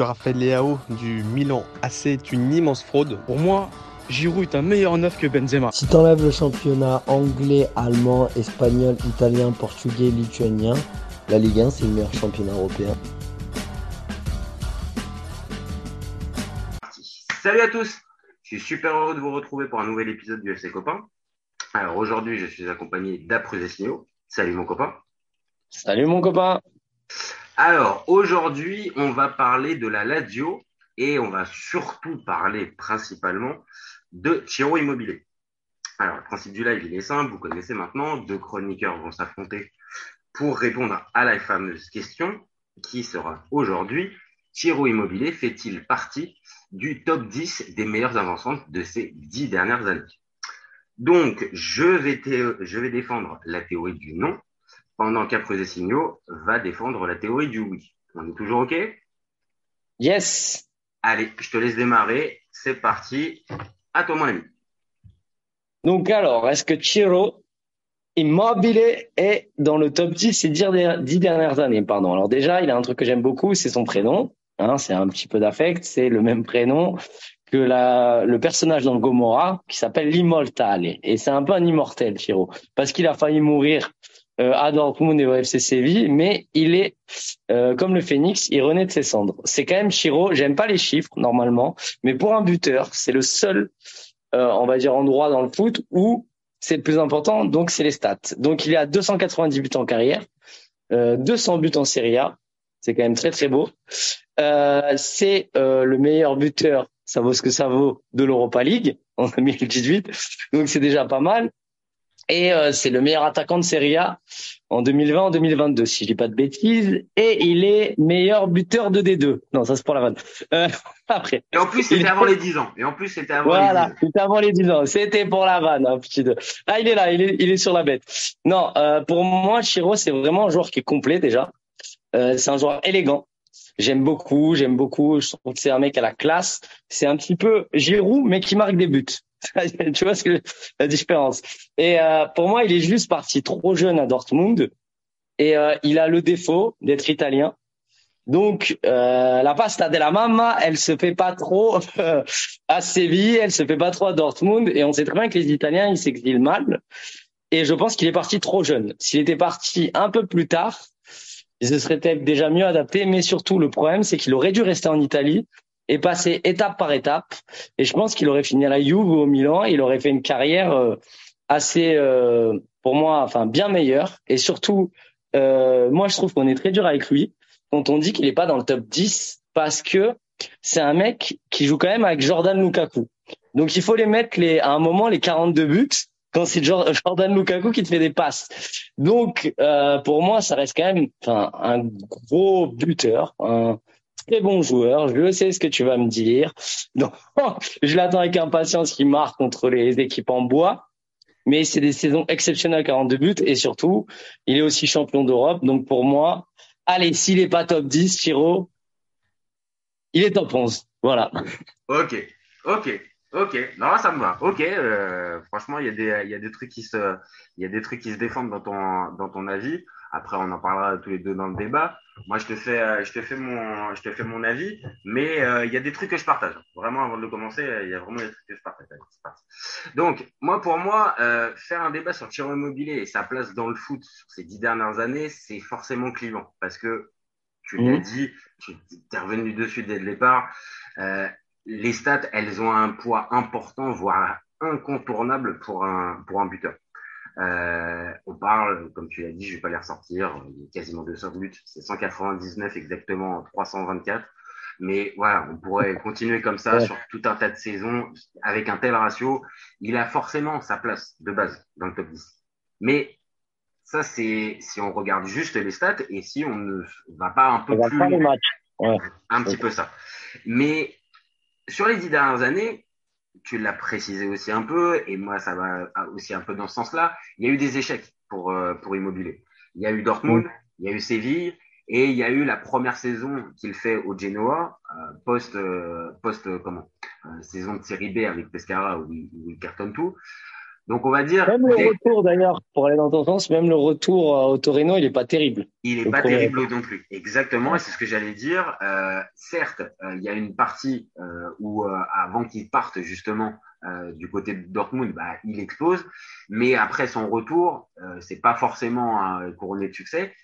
Raphaël Leao du Milan AC est une immense fraude. Pour moi, Giroud est un meilleur neuf que Benzema. Si t'enlèves le championnat anglais, allemand, espagnol, italien, portugais, lituanien, la Ligue 1 c'est le meilleur championnat européen. Salut à tous, je suis super heureux de vous retrouver pour un nouvel épisode du FC Copain. Alors aujourd'hui, je suis accompagné d'Après Salut mon copain. Salut mon copain. Alors, aujourd'hui, on va parler de la Lazio et on va surtout parler principalement de Chiro Immobilier. Alors, le principe du live, il est simple, vous connaissez maintenant, deux chroniqueurs vont s'affronter pour répondre à la fameuse question qui sera aujourd'hui, Chiro Immobilier fait-il partie du top 10 des meilleures inventions de ces dix dernières années? Donc, je vais défendre la théorie du non pendant qu'Après Signaux va défendre la théorie du oui. On est toujours OK? Yes. Allez, je te laisse démarrer. C'est parti. À toi, mon ami. Donc alors, est-ce que Chiro Immobile est dans le top 10 ces dix dernières années Pardon. Alors déjà, il a un truc que j'aime beaucoup, c'est son prénom. Hein, c'est un petit peu d'affect. C'est le même prénom que la, le personnage dans le Gomorrah qui s'appelle l'Immortale. Et c'est un peu un immortel, Chiro, parce qu'il a failli mourir à Dortmund et au FC Séville, mais il est euh, comme le phénix, il renaît de ses cendres. C'est quand même Chiro. J'aime pas les chiffres normalement, mais pour un buteur, c'est le seul, euh, on va dire, endroit dans le foot où c'est le plus important. Donc c'est les stats. Donc il est à 290 buts en carrière, 200 buts en Serie A. C'est quand même très très beau. c'est le meilleur buteur, ça vaut ce que ça vaut, de l'Europa League en 2018. Donc c'est déjà pas mal. Et euh, c'est le meilleur attaquant de Serie A en 2020, en 2022, si je dis pas de bêtises. Et il est meilleur buteur de D2. Non, ça c'est pour la vanne. Euh, après. Et en plus, c'était avant les 10 ans. Et en plus, c'était avant voilà, les 10 ans. c'était avant les 10 ans. C'était pour la vanne, hein, petit deux. Ah, il est là, il est, il est sur la bête. Non, euh, pour moi, Chiro, c'est vraiment un joueur qui est complet déjà. Euh, c'est un joueur élégant. J'aime beaucoup, j'aime beaucoup. Je trouve que c'est un mec à la classe. C'est un petit peu Giroud, mais qui marque des buts. tu vois ce que la différence. Et euh, pour moi, il est juste parti trop jeune à Dortmund et euh, il a le défaut d'être italien. Donc euh, la pasta de la mamma, elle se fait pas trop à Séville, elle se fait pas trop à Dortmund et on sait très bien que les Italiens ils s'exilent mal. Et je pense qu'il est parti trop jeune. S'il était parti un peu plus tard, il se serait peut-être déjà mieux adapté. Mais surtout, le problème, c'est qu'il aurait dû rester en Italie et passer étape par étape. Et je pense qu'il aurait fini à la Juve ou au Milan. il aurait fait une carrière euh, assez, euh, pour moi, enfin bien meilleure. Et surtout, euh, moi, je trouve qu'on est très dur avec lui quand on dit qu'il n'est pas dans le top 10 parce que c'est un mec qui joue quand même avec Jordan Lukaku. Donc il faut les mettre les, à un moment les 42 buts quand c'est Jordan Lukaku qui te fait des passes. Donc pour moi, ça reste quand même un gros buteur, un, très bon joueur. Je sais ce que tu vas me dire. Donc, je l'attends avec impatience qu'il marque contre les équipes en bois. Mais c'est des saisons exceptionnelles, 42 buts. Et surtout, il est aussi champion d'Europe. Donc, pour moi, allez, s'il n'est pas top 10, Chiro, il est top 11. Voilà. Ok, ok. Ok, non, ça me va. Ok, euh, franchement, il y a des, y a des trucs qui se, il y a des trucs qui se défendent dans ton, dans ton avis. Après, on en parlera tous les deux dans le débat. Moi, je te fais, euh, je te fais mon, je te fais mon avis, mais euh, il y a des trucs que je partage. Vraiment, avant de commencer, il y a vraiment des trucs que je partage. Donc, moi, pour moi, euh, faire un débat sur Thierry Immobilier et sa place dans le foot sur ces dix dernières années, c'est forcément clivant parce que tu l'as mmh. dit, tu es revenu dessus dès le départ. Euh, les stats, elles ont un poids important, voire incontournable pour un pour un buteur. Euh, on parle, comme tu l'as dit, je vais pas les ressortir, il y a quasiment 200 buts, c'est 199 exactement 324. Mais voilà, on pourrait continuer comme ça sur tout un tas de saisons avec un tel ratio. Il a forcément sa place de base dans le top 10. Mais ça, c'est si on regarde juste les stats et si on ne va pas un peu plus un petit peu ça. Mais sur les dix dernières années, tu l'as précisé aussi un peu, et moi ça va aussi un peu dans ce sens-là, il y a eu des échecs pour, euh, pour Immobilier. Il y a eu Dortmund, il y a eu Séville, et il y a eu la première saison qu'il fait au Genoa, euh, post, euh, post comment, saison de série B avec Pescara où il, cartonne tout. Donc on va dire. Même le retour d'ailleurs, pour aller dans ton sens, même le retour au Torino, il est pas terrible. Il est pas terrible non plus. Exactement, et c'est ce que j'allais dire. Euh, certes, euh, il y a une partie euh, où euh, avant qu'il parte justement du côté de Dortmund, bah, il explose, mais après son retour, c'est pas forcément un couronné de succès.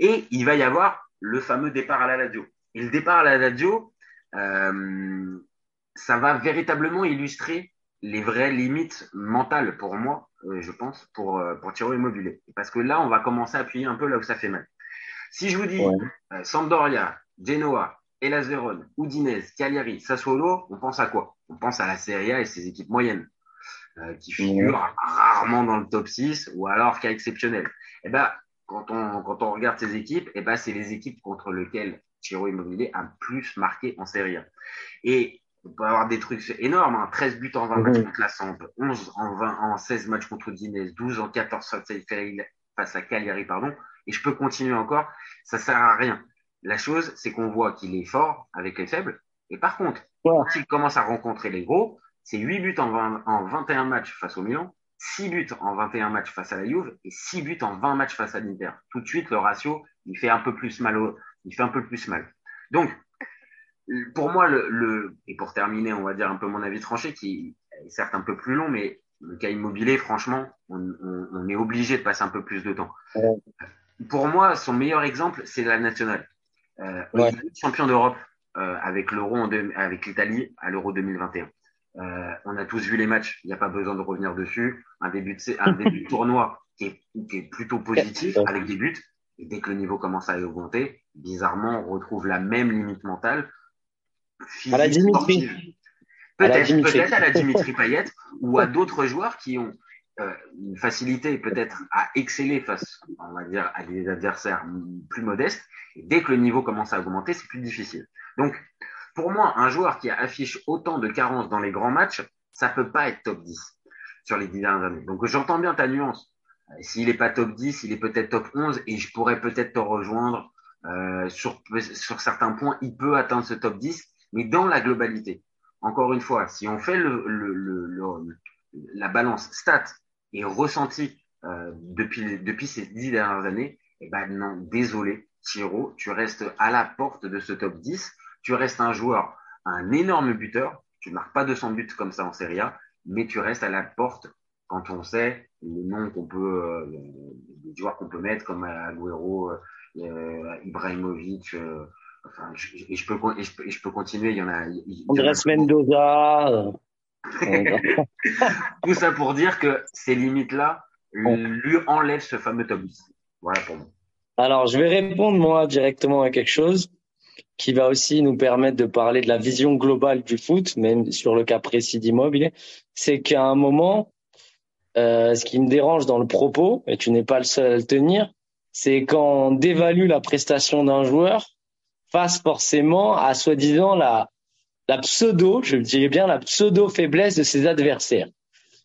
Et il va y avoir le fameux départ à la Lazio. Et le départ à la Lazio, ça va véritablement illustrer les vraies limites mentales pour moi, euh, je pense, pour, euh, pour Tiro Immobilier. Parce que là, on va commencer à appuyer un peu là où ça fait mal. Si je vous dis euh, Sampdoria, Genoa, Hellas Verona, Udinese, Cagliari, Sassuolo, on pense à quoi? On pense à la Serie A et ses équipes moyennes, qui figurent rarement dans le top 6 ou alors cas exceptionnel. Et eh ben, quand on, quand on regarde ces équipes, et eh ben, c'est les équipes contre lesquelles Tiro Immobilier a plus marqué en Serie A. Et on peut avoir des trucs énormes, hein. 13 buts en 20 matchs contre la Samp, 11 en 20, en 16 matchs contre Dinez, 12 en 14 face à Cagliari, pardon. Et je peux continuer encore. Ça sert à rien. La chose, c'est qu'on voit qu'il est fort avec les faibles. Et par contre, quand il commence à rencontrer les gros, c'est 8 buts en, 20, en 21 matchs face au Milan, 6 buts en 21 matchs face à la Juve et 6 buts en 20 matchs face à l'Inter. Tout de suite, le ratio, il fait un peu plus mal au, il fait un peu plus mal. Donc, pour moi, le, le, et pour terminer, on va dire un peu mon avis tranché, qui est certes un peu plus long, mais le cas immobilier, franchement, on, on, on est obligé de passer un peu plus de temps. Pour moi, son meilleur exemple, c'est la nationale. Euh, ouais. champion d'Europe euh, avec l'Euro, avec l'Italie à l'Euro 2021. Euh, on a tous vu les matchs, il n'y a pas besoin de revenir dessus. Un début de, un début de tournoi qui est, qui est plutôt positif avec des buts. Et dès que le niveau commence à augmenter, bizarrement, on retrouve la même limite mentale à la Dimitri. Peut-être peut à la Dimitri Payet ou à d'autres joueurs qui ont euh, une facilité peut-être à exceller face, on va dire, à des adversaires plus modestes. Et dès que le niveau commence à augmenter, c'est plus difficile. Donc, pour moi, un joueur qui affiche autant de carences dans les grands matchs, ça peut pas être top 10 sur les dix dernières années. Donc, j'entends bien ta nuance. S'il n'est pas top 10, il est peut-être top 11 et je pourrais peut-être te rejoindre euh, sur, sur certains points. Il peut atteindre ce top 10, mais dans la globalité. Encore une fois, si on fait la balance stat et ressenti euh, depuis, ces dix dernières années, eh ben non, désolé, Thiro, tu restes à la porte de ce top 10. Tu restes un joueur, un énorme buteur. Tu ne marques pas 200 buts comme ça en Serie A, mais tu restes à la porte quand on sait les noms qu'on peut, euh, les joueurs qu'on peut mettre comme Agüero, euh, Ibrahimovic, Enfin, je, je, peux, je, je, peux, continuer. Il y en a. Andrés Mendoza. Tout ça pour dire que ces limites-là lui enlèvent ce fameux top 10. Voilà pour moi. Alors, je vais répondre moi directement à quelque chose qui va aussi nous permettre de parler de la vision globale du foot, même sur le cas précis d'Immobilier. C'est qu'à un moment, euh, ce qui me dérange dans le propos, et tu n'es pas le seul à le tenir, c'est quand on dévalue la prestation d'un joueur face forcément à soi-disant la, la pseudo, je dirais bien la pseudo faiblesse de ses adversaires.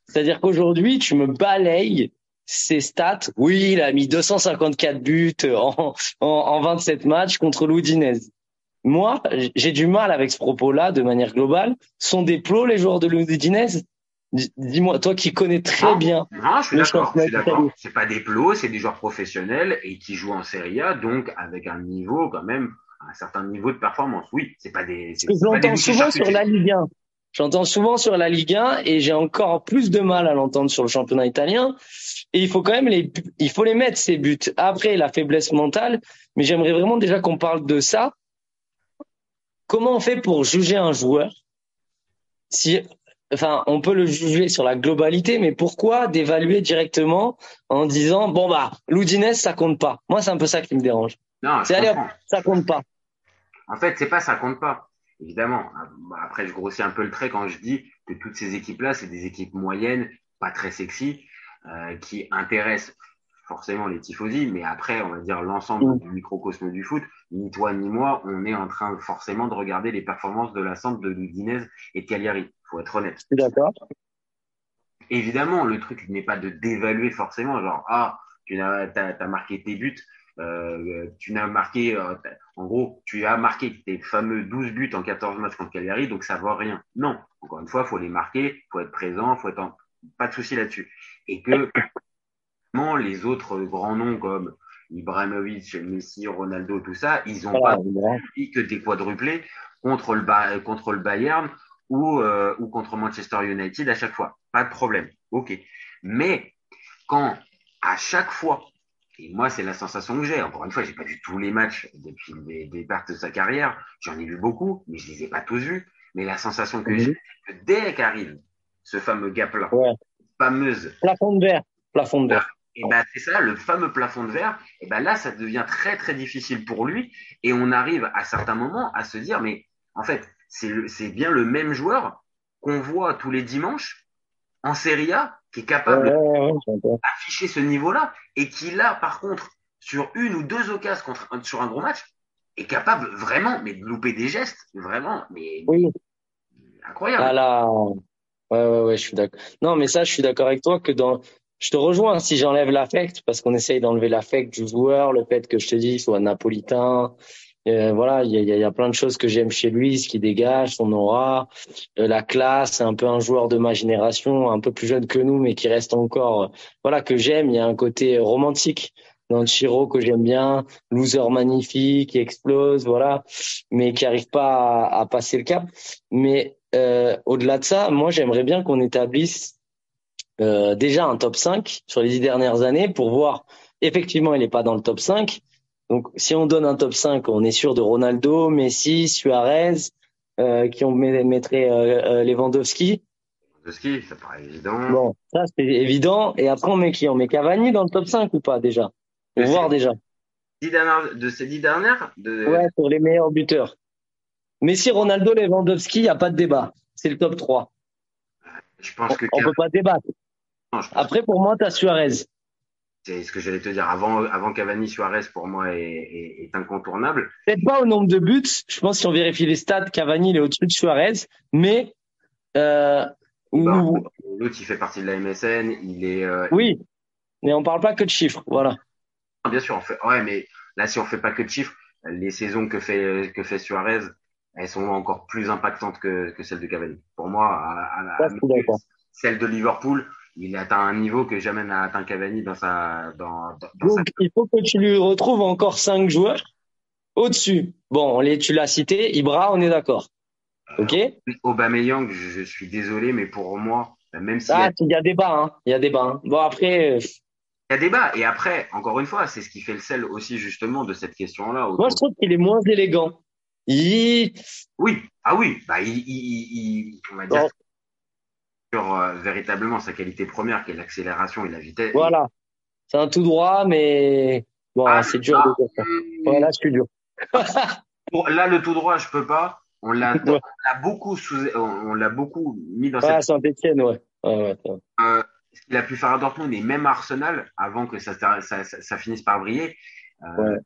C'est-à-dire qu'aujourd'hui, tu me balayes ses stats. Oui, il a mis 254 buts en, en, en 27 matchs contre l'Udinese. Moi, j'ai du mal avec ce propos-là de manière globale. Sont des plots les joueurs de l'Udinese? Dis-moi, toi qui connais très bien. Non, je suis d'accord. C'est pas des plots, c'est des joueurs professionnels et qui jouent en Serie A, donc avec un niveau quand même un certain niveau de performance. Oui, c'est pas des. J'entends souvent sur la Ligue 1. J'entends souvent sur la Ligue 1 et j'ai encore plus de mal à l'entendre sur le championnat italien. Et il faut quand même les, il faut les mettre ces buts. Après la faiblesse mentale, mais j'aimerais vraiment déjà qu'on parle de ça. Comment on fait pour juger un joueur Si, enfin, on peut le juger sur la globalité, mais pourquoi d'évaluer directement en disant bon bah l'Oudinès ça compte pas. Moi c'est un peu ça qui me dérange. Non, c'est ça compte pas. En fait, c'est pas ça compte pas. Évidemment. Après, je grossis un peu le trait quand je dis que toutes ces équipes-là, c'est des équipes moyennes, pas très sexy, euh, qui intéressent forcément les tifosi, mais après, on va dire l'ensemble mm. du microcosme du foot, ni toi ni moi, on est en train forcément de regarder les performances de la centre de l'Udinese et de Cagliari. Faut être honnête. D'accord. Évidemment, le truc n'est pas de dévaluer forcément, genre, ah, tu as, as marqué tes buts, euh, tu n'as marqué, euh, en gros, tu as marqué tes fameux 12 buts en 14 matchs contre Cagliari, donc ça vaut rien. Non, encore une fois, faut les marquer, faut être présent, faut être pas de souci là-dessus. Et que les autres grands noms comme Ibrahimovic, Messi, Ronaldo, tout ça, ils n'ont pas que des quadruplés contre le, contre le Bayern ou, euh, ou contre Manchester United à chaque fois. Pas de problème. OK. Mais quand à chaque fois, et moi c'est la sensation que j'ai, encore une fois, j'ai pas vu tous les matchs depuis les départ de sa carrière, j'en ai vu beaucoup, mais je les ai pas tous vus. Mais la sensation que j'ai, que dès qu'arrive ce fameux gap-là, fameuse. Plafond de verre. Plafond de verre. Et ben c'est ça, le fameux plafond de verre. Et ben là, ça devient très très difficile pour lui. Et on arrive à certains moments à se dire, mais en fait, c'est bien le même joueur qu'on voit tous les dimanches en Serie A qui est capable d'afficher ce niveau-là et qui là, par contre, sur une ou deux occasions contre sur un gros match, est capable vraiment, mais de louper des gestes, vraiment, mais incroyable. Ah ouais, ouais, ouais, je suis d'accord. Non, mais ça, je suis d'accord avec toi que dans je te rejoins si j'enlève l'affect, parce qu'on essaye d'enlever l'affect du joueur, le fait que je te dis soit napolitain. Euh, voilà, il y a, y a, plein de choses que j'aime chez lui, ce qui dégage, son aura, euh, la classe, un peu un joueur de ma génération, un peu plus jeune que nous, mais qui reste encore, euh, voilà, que j'aime. Il y a un côté romantique dans le Chiro que j'aime bien, loser magnifique, qui explose, voilà, mais qui arrive pas à, à passer le cap. Mais au-delà de ça, moi j'aimerais bien qu'on établisse euh, déjà un top 5 sur les dix dernières années pour voir effectivement il n'est pas dans le top 5. Donc si on donne un top 5, on est sûr de Ronaldo, Messi, Suarez, euh, qui on mettrait euh, euh, Lewandowski. Lewandowski, ça paraît évident. Bon, ça c'est évident. Et après on met qui? On met Cavani dans le top 5 ou pas déjà? Pour voir déjà. de ces dix dernières de... Ouais, pour les meilleurs buteurs. Messi, Ronaldo, Lewandowski, il n'y a pas de débat. C'est le top 3. Je pense que on, ne peut pas débattre. Après, pour moi, tu as Suarez. C'est ce que j'allais te dire. Avant, avant Cavani, Suarez, pour moi, est, est, incontournable. Peut-être pas au nombre de buts. Je pense que si on vérifie les stats, Cavani, il est au-dessus de Suarez. Mais. Euh, L'autre, il fait partie de la MSN. Il est. Euh, oui. Mais on parle pas que de chiffres. Voilà. Bien sûr, on fait. Ouais, mais là, si on fait pas que de chiffres, les saisons que fait, que fait Suarez, elles sont encore plus impactantes que, que celles de Cavani. Pour moi, à, à, celle de Liverpool, il atteint un niveau que jamais n'a atteint Cavani dans sa. Dans, dans Donc, il faut que tu lui retrouves encore cinq joueurs au-dessus. Bon, les, tu l'as cité, Ibra, on est d'accord. Ok. Aubameyang, je, je, suis désolé, mais pour moi, même si. Ah, il y a débat, hein. Il y a débat. Hein. Bon après. Euh, il y a débat. Et après, encore une fois, c'est ce qui fait le sel aussi justement de cette question-là. Moi, je trouve qu'il est moins élégant. Il... Oui, ah oui, bah il, il, il on va dire euh, véritablement sa qualité première, qui est l'accélération et la vitesse. Voilà. C'est un tout droit, mais bon, ah, c'est dur de dire ça. Voilà, c'est dur. là, le tout droit, je peux pas. On l'a, beaucoup sous, on, l'a beaucoup mis dans ah, cette. Saint-Etienne, ouais. ouais, ouais euh, ce qu'il a pu faire à Dortmund et même à Arsenal, avant que ça, ça, ça, ça finisse par briller. Euh,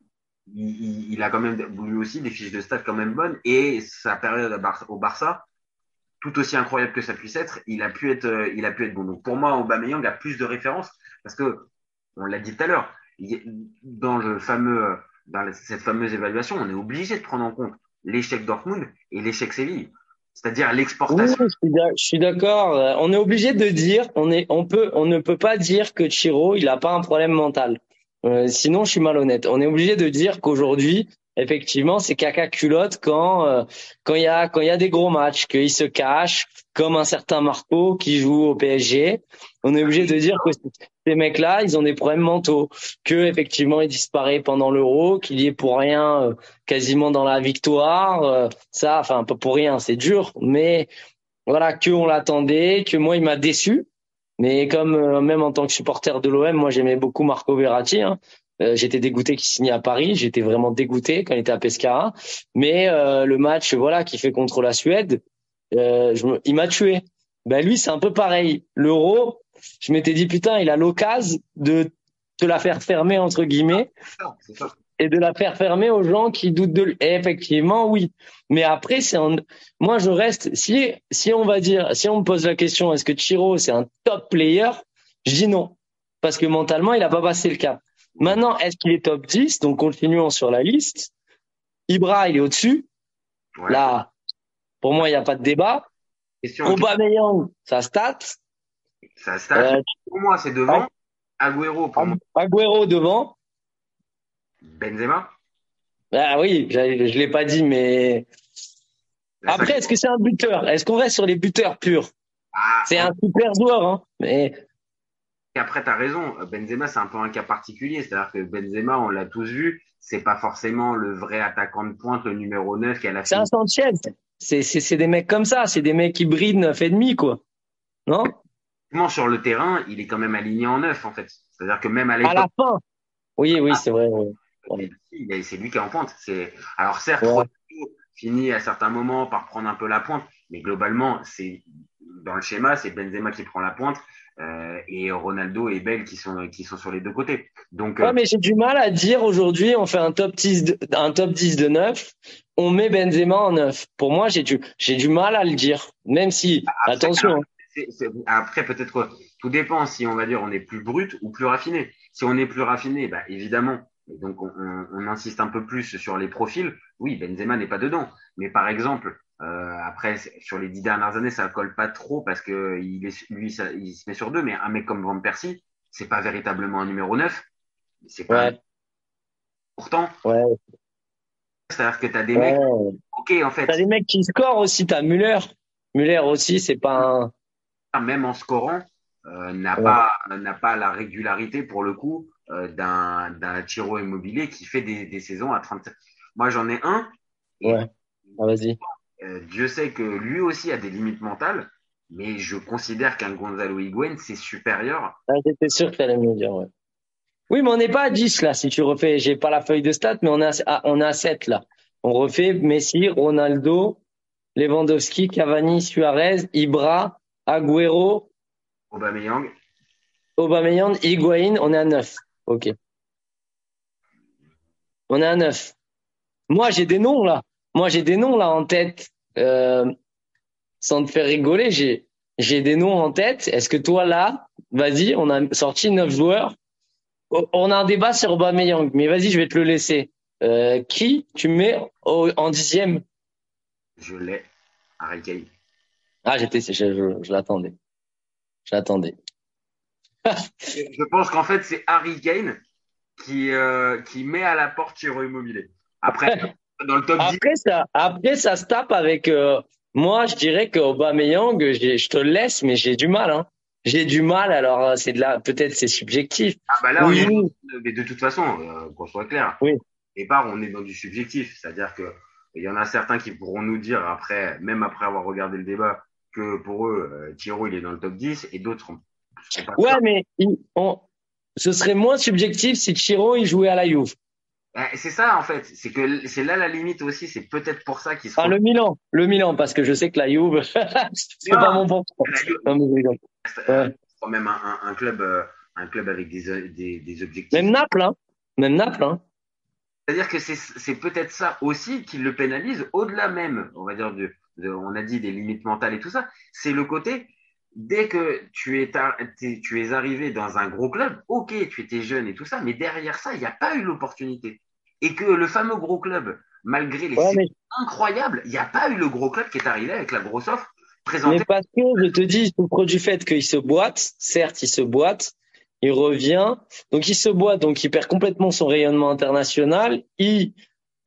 il, il, a quand même lui aussi des fiches de stats quand même bonnes et sa période au Barça, tout aussi incroyable que ça puisse être, il a pu être, euh, il a pu être bon. Donc pour moi, Aubameyang a plus de références parce que on l'a dit tout à l'heure, dans le fameux, dans cette fameuse évaluation, on est obligé de prendre en compte l'échec Dortmund et l'échec Séville. C'est-à-dire l'exportation. Je suis d'accord. Euh, on est obligé de dire, on est, on peut, on ne peut pas dire que Chiro, il a pas un problème mental. Euh, sinon, je suis malhonnête. On est obligé de dire qu'aujourd'hui, effectivement, c'est caca culotte quand euh, quand il y a quand il y a des gros matchs, qu'il se cache, comme un certain Marco qui joue au PSG. On est obligé de dire que ces mecs-là, ils ont des problèmes mentaux, que effectivement, il disparaît pendant l'Euro, qu'il y est pour rien, euh, quasiment dans la victoire. Euh, ça, enfin, pas pour rien, c'est dur, mais voilà, que on l'attendait, que moi, il m'a déçu. Mais comme même en tant que supporter de l'OM, moi j'aimais beaucoup Marco Verratti. Hein. Euh, j'étais dégoûté qu'il signe à Paris. J'étais vraiment dégoûté quand il était à Pescara. Mais euh, le match, voilà, qu'il fait contre la Suède, euh, je il m'a tué. Ben lui, c'est un peu pareil. L'euro, je m'étais dit putain, il a l'occasion de te la faire fermer entre guillemets et de la faire fermer aux gens qui doutent de lui. Et effectivement, oui. Mais après, c'est moi je reste. Si si on va dire, si on me pose la question, est-ce que Chiro c'est un top player? Je dis non parce que mentalement, il a pas passé le cap. Maintenant, est-ce qu'il est top 10 Donc, continuons sur la liste. Ibra, il est au-dessus. Là, pour moi, il n'y a pas de débat. Aubameyang, ça stat. Ça stat, Euh, pour moi, c'est devant. Agüero, pour moi, Agüero devant. Benzema. Ah oui, je l'ai pas dit, mais La après, est-ce que c'est un buteur? Est-ce qu'on reste sur les buteurs purs? Ah, C'est un super joueur, hein. Mais après, tu as raison. Benzema, c'est un peu un cas particulier. C'est-à-dire que Benzema, on l'a tous vu, c'est pas forcément le vrai attaquant de pointe, le numéro 9 qui a la c'est un Sanchez. C'est c'est c'est des mecs comme ça. C'est des mecs qui brillent neuf et demi, quoi. Non? Sur le terrain, il est quand même aligné en 9, en fait. C'est-à-dire que même à À la fin. Oui, oui, c'est vrai. Ouais. est- c'est lui qui est en pointe. C'est alors certes, Ouais. Finit à certains moments par prendre un peu la pointe, mais globalement, c'est dans le schéma, c'est Benzema qui prend la pointe euh, et Ronaldo et Bell qui sont qui sont sur les deux côtés. Donc euh, Ouais, mais j'ai du mal à dire aujourd'hui, on fait un top 10 de, un top 10 de 9, on met Benzema en 9. Pour moi, j'ai du, j'ai du mal à le dire. Même si, Après, attention, après peut-être que tout dépend si on va dire on est plus brut ou plus raffiné. Si on est plus raffiné, bah évidemment. Et donc on, on- on insiste un peu plus sur les profils. Oui, Benzema n'est pas dedans. Mais par exemple, euh, après sur les dix dernières années, ça colle pas trop parce que il est lui ça- il se met sur deux. Mais un mec comme Van Persie, c'est pas véritablement un numéro 9. C'est pas. ouais, Pourtant, ouais, c'est-à-dire que t'as des mecs. Ok, en fait, T'as des mecs qui scorent aussi, t'as Müller. Müller aussi, c'est pas un, même en scorant, euh, n'a Ouais. pas n'a pas la régularité pour le coup euh, d'un d'un Tiro Immobilier qui fait des, des saisons à 30. Moi, j'en ai un. et, Ouais. Ah, vas-y. Euh, Dieu sait que lui aussi a des limites mentales, mais je considère qu'un Gonzalo Higuain c'est supérieur. Ah, J'étais sûr que t'allais me le dire, ouais. Oui, mais on n'est pas à 10 là, si tu refais. J'ai pas la feuille de stats, mais on est à, on est à 7 là. On refait Messi, Ronaldo, Lewandowski, Cavani, Suarez, Ibra, Agüero, Aubameyang. Aubameyang, Higuain, on est à 9. Ok. On est à 9. Moi, j'ai des noms là. Moi, j'ai des noms là en tête. Euh, sans te faire rigoler, j'ai j'ai des noms en tête. Est-ce que toi là, vas-y, on a sorti 9 joueurs. On a un débat sur Aubameyang, mais vas-y, je vais te le laisser. Euh, qui tu mets au- en dixième? Je l'ai. Harry Kane. Ah, j'étais, je, l'attendais. Je l'attendais. Je pense qu'en fait c'est Harry Kane qui euh, qui met à la porte Tiro Immobilier. Après, dans le top 10, Après ça, après ça se tape avec. euh, moi, je dirais que Aubameyang, je te le laisse, mais j'ai du mal. Hein. J'ai du mal. Alors, euh, c'est de la, peut-être c'est subjectif. ah bah là, Oui, on est- oui. mais de toute façon, euh, qu'on soit clair. Oui. Au départ, on est dans du subjectif, c'est-à-dire que il y en a certains qui pourront nous dire après, même après avoir regardé le débat, que pour eux, Thiro il est dans le top 10 et d'autres pas Ouais, mais on, ce serait moins subjectif si Chiro il jouait à la Juve. Eh, C'est ça en fait, c'est que c'est là la limite aussi, c'est peut-être pour ça qu'ils se Enfin, le Milan, le Milan, parce que je sais que la Juve, c'est pas mon reste, Ouais. euh, quand même un, club, euh, un club avec des, des, des objectifs. Même Naples, hein. Même Naples, hein. C'est-à-dire que c'est c'est peut-être ça aussi qui le pénalise, au-delà même, on va dire, de, de- on a dit des limites mentales et tout ça, c'est le côté, dès que tu es, tu arrivé dans un gros club, ok, tu étais jeune et tout ça, mais derrière ça, il n'y a pas eu l'opportunité. Et que le fameux gros club, malgré les Ouais, mais, incroyables, il n'y a pas eu le gros club qui est arrivé avec la grosse offre présentée. mais parce que je te dis, souffre du fait qu'il se boite. Certes, il se boite. Il revient. Donc, il se boite. Donc, il perd complètement son rayonnement international. Il,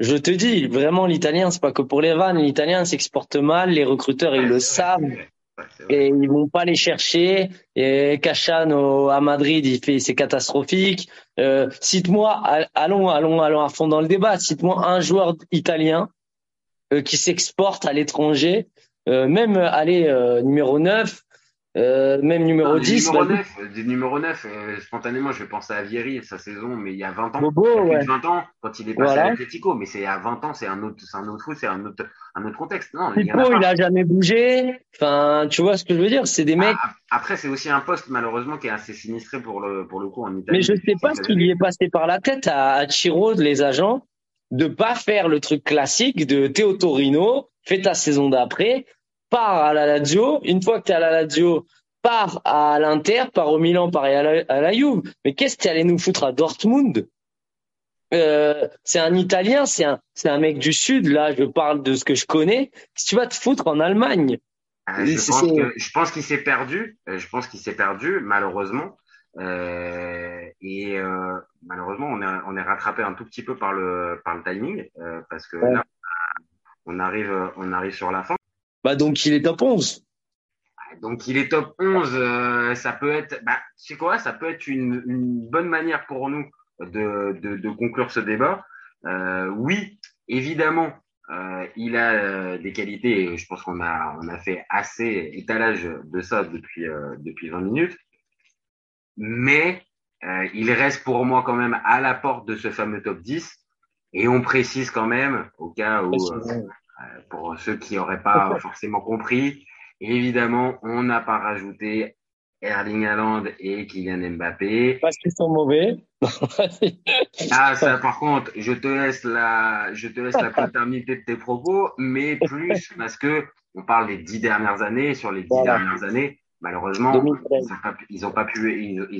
je te dis, vraiment, l'italien, c'est pas que pour les vannes. L'italien s'exporte mal. Les recruteurs, ils le savent. Et ils vont pas les chercher. Et Cachan à Madrid, il fait, c'est catastrophique. Euh, cite-moi, al- allons, allons, allons à fond dans le débat. Cite-moi un joueur italien euh, qui s'exporte à l'étranger, euh, même euh, allez euh, numéro 9, euh, même numéro Non, des 10. numéros vas-y. 9, euh, des numéros 9 euh, spontanément, je vais penser à Vieri et sa saison, mais il y a 20 ans. Bobo, il y a plus ouais. de 20 ans, quand il est passé Voilà. à l'Atlético, mais c'est à 20 ans, c'est un autre, c'est un autre foot, c'est un autre, un autre contexte. Non, il y en a Pipo, pas. il a jamais bougé. Enfin, tu vois ce que je veux dire C'est des mecs. Ah, Après, c'est aussi un poste, malheureusement, qui est assez sinistré pour le, pour le coup en Italie. Mais je sais pas ce qui lui est passé par la tête à, à Chiro, les agents, de pas faire le truc classique de Théo Torino, fais ta saison d'après, pars à la Lazio, une fois que tu es à la Lazio, pars à l'Inter, pars au Milan, pars à la, à la Juve. Mais qu'est-ce que tu allais nous foutre à Dortmund? Euh, c'est un Italien, c'est un, c'est un mec du Sud. Là, je parle de ce que je connais. Si tu vas te foutre en Allemagne, Euh, je, pense que, je pense qu'il s'est perdu. Euh, je pense qu'il s'est perdu, malheureusement. Euh, et euh, malheureusement, on est, on est rattrapé un tout petit peu par le, par le timing, euh, parce que là, on arrive, on arrive sur la fin. Bah donc il est top 11. Donc il est top 11. ça peut être, bah, c'est quoi Ça peut être une, une, bonne manière pour nous de, de, de conclure ce débat. oui, évidemment, euh, il a euh, des qualités, et je pense qu'on a, on a fait assez étalage de ça depuis, euh, depuis 20 minutes. Mais euh, il reste pour moi quand même à la porte de ce fameux top 10. Et on précise quand même, au cas où, pour ceux qui n'auraient pas forcément compris, évidemment, on n'a pas rajouté Erling Haaland et Kylian Mbappé. Parce qu'ils sont mauvais. ah, ça, par contre, je te laisse la, je te laisse la paternité de tes propos, mais plus parce que on parle des dix dernières années. Sur les dix dernières années, malheureusement, ils n'ont pas, pu, ils,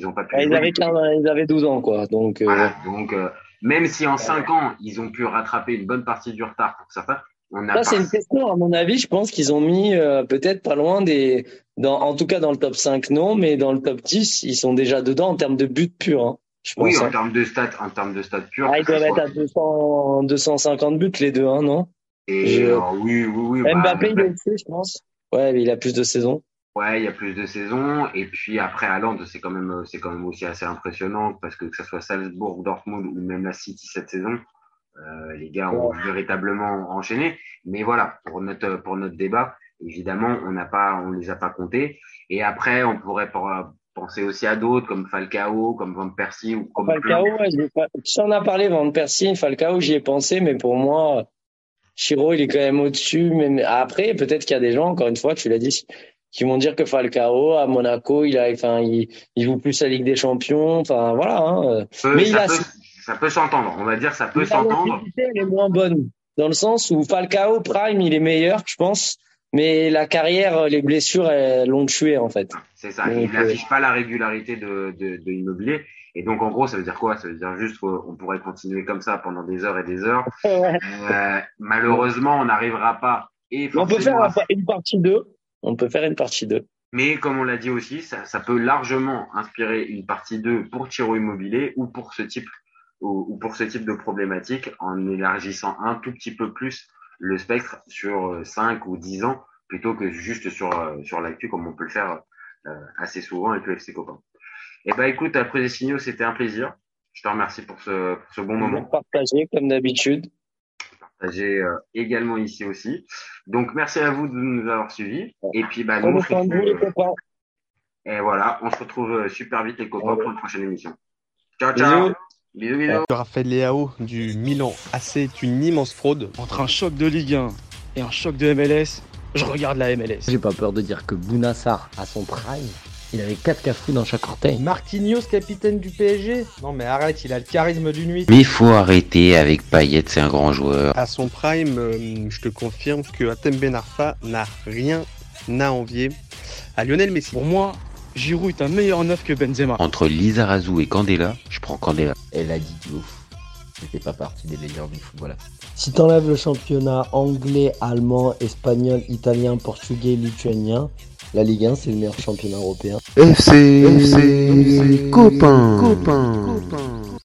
ont pas pu. Ah, ils, avaient 15, ils avaient 12 ans, quoi. Donc, euh... donc euh, même si en 5 ans, ils ont pu rattraper une bonne partie du retard pour certains, ça, c'est une question, à mon avis. Je pense qu'ils ont mis euh, peut-être pas loin des. Dans, en tout cas, dans le top 5, non, mais dans le top 10, ils sont déjà dedans en termes de buts purs. Hein, je pense, oui, en termes de stats, en termes de stats purs. Ah, ils doivent être à 200, 250 buts les deux, hein, non? Et euh, oui, oui, oui. Mbappé, bah, il est aussi, je pense. Ouais, mais il a plus de saisons. Ouais, il y a plus de saisons. Et puis après, Haaland, c'est quand même, c'est quand même aussi assez impressionnant parce que que ce soit Salzbourg, Dortmund ou même la City cette saison, euh, les gars ont véritablement enchaîné. Mais voilà, pour notre pour notre débat, évidemment, on n'a pas, on les a pas comptés. Et après, on pourrait penser aussi à d'autres comme Falcao, comme Van Persie ou comme Falcao. Ouais, pas... Tu en as parlé, Van Persie, Falcao, j'y ai pensé, mais pour moi, Chiro, il est quand même au-dessus. Mais après, peut-être qu'il y a des gens, encore une fois, tu l'as dit, qui vont dire que Falcao à Monaco, il a, enfin, il, il joue plus la Ligue des Champions. Enfin, voilà. Hein. mais il a ça peut s'entendre. On va dire ça peut s'entendre. Elle est moins bonne dans le sens où Falcao Prime il est meilleur, je pense, mais la carrière, les blessures l'ont tué en fait. C'est ça. il n'affiche pas la régularité de, de, de l'immobilier. Et donc en gros, ça veut dire quoi? Ça veut dire juste qu'on pourrait continuer comme ça pendant des heures et des heures. euh, malheureusement, on n'arrivera pas. Et on peut faire une partie 2. On peut faire une partie 2. Mais comme on l'a dit aussi, ça, ça, peut largement inspirer une partie 2 pour Tiro Immobilier ou pour ce type ou, pour ce type de problématique en élargissant un tout petit peu plus le spectre sur 5 euh, ou 10 ans plutôt que juste sur, euh, sur l'actu comme on peut le faire euh, assez souvent avec le FC Copain. Eh ben écoute, après les signaux, c'était un plaisir. Je te remercie pour ce, pour ce bon moment. Partagé comme d'habitude. Partagé également ici aussi. Donc merci à vous de nous avoir suivis. Et puis bah, nous, on se retrouve, et voilà, on se retrouve super vite les copains pour une prochaine émission. Ciao ciao. Bisous, bisous. Raphaël Leao du Milan AC est une immense fraude. Entre un choc de Ligue 1 et un choc de MLS, je regarde la MLS. J'ai pas peur de dire que Bounassar, à son prime, il avait 4 cafous dans chaque orteil. Marquinhos, capitaine du PSG Non mais arrête, il a le charisme d'une nuit. Mais il faut arrêter avec Payet, c'est un grand joueur. À son prime, euh, je te confirme que Atem Ben Arfa n'a rien à envier à Lionel Messi. Pour moi, Giroud est un meilleur neuf que Benzema. Entre Lizarazu et Candela, je prends Candela. Elle a dit du ouf. C'était pas partie des meilleurs du football. Si t'enlèves le championnat anglais, allemand, espagnol, italien, portugais, lituanien, la Ligue 1 c'est le meilleur championnat européen. FC, FC, copain, copain. copain.